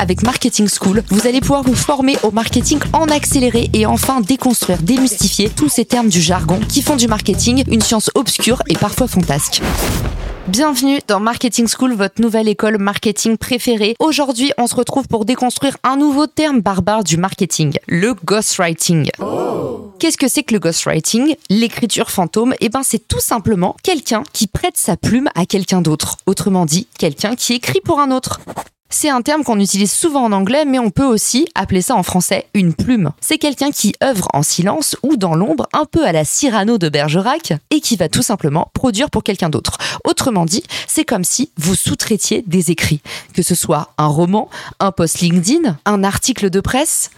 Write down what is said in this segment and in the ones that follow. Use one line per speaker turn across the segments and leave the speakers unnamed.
Avec Marketing School, vous allez pouvoir vous former au marketing en accéléré et enfin déconstruire, démystifier tous ces termes du jargon qui font du marketing une science obscure et parfois fantasque. Bienvenue dans Marketing School, votre nouvelle école marketing préférée. Aujourd'hui, on se retrouve pour déconstruire un nouveau terme barbare du marketing, le ghostwriting. Qu'est-ce que c'est que le ghostwriting? L'écriture fantôme, eh ben c'est tout simplement quelqu'un qui prête sa plume à quelqu'un d'autre. Autrement dit, quelqu'un qui écrit pour un autre. C'est un terme qu'on utilise souvent en anglais, mais on peut aussi appeler ça en français une plume. C'est quelqu'un qui œuvre en silence ou dans l'ombre, un peu à la Cyrano de Bergerac, et qui va tout simplement produire pour quelqu'un d'autre. Autrement dit, c'est comme si vous sous-traitiez des écrits, que ce soit un roman, un post LinkedIn, un article de presse.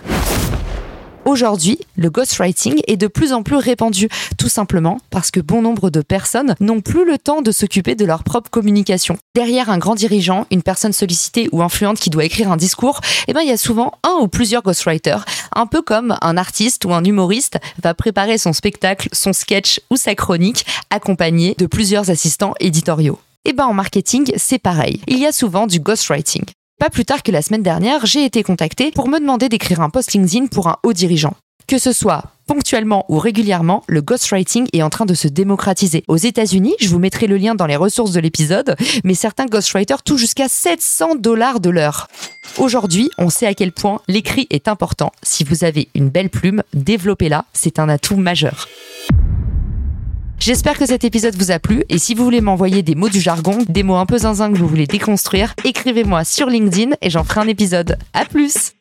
Aujourd'hui, le ghostwriting est de plus en plus répandu, tout simplement parce que bon nombre de personnes n'ont plus le temps de s'occuper de leur propre communication. Derrière un grand dirigeant, une personne sollicitée ou influente qui doit écrire un discours, eh ben, il y a souvent un ou plusieurs ghostwriters, un peu comme un artiste ou un humoriste va préparer son spectacle, son sketch ou sa chronique, accompagné de plusieurs assistants éditoriaux. Et eh ben en marketing, c'est pareil. Il y a souvent du ghostwriting. Pas plus tard que la semaine dernière, j'ai été contactée pour me demander d'écrire un post LinkedIn pour un haut dirigeant. Que ce soit ponctuellement ou régulièrement, le ghostwriting est en train de se démocratiser. Aux États-Unis, je vous mettrai le lien dans les ressources de l'épisode, mais certains ghostwriters touchent jusqu'à 700 dollars de l'heure. Aujourd'hui, on sait à quel point l'écrit est important. Si vous avez une belle plume, développez-la, c'est un atout majeur. J'espère que cet épisode vous a plu et si vous voulez m'envoyer des mots du jargon, des mots un peu zinzin que vous voulez déconstruire, écrivez-moi sur LinkedIn et j'en ferai un épisode. À plus!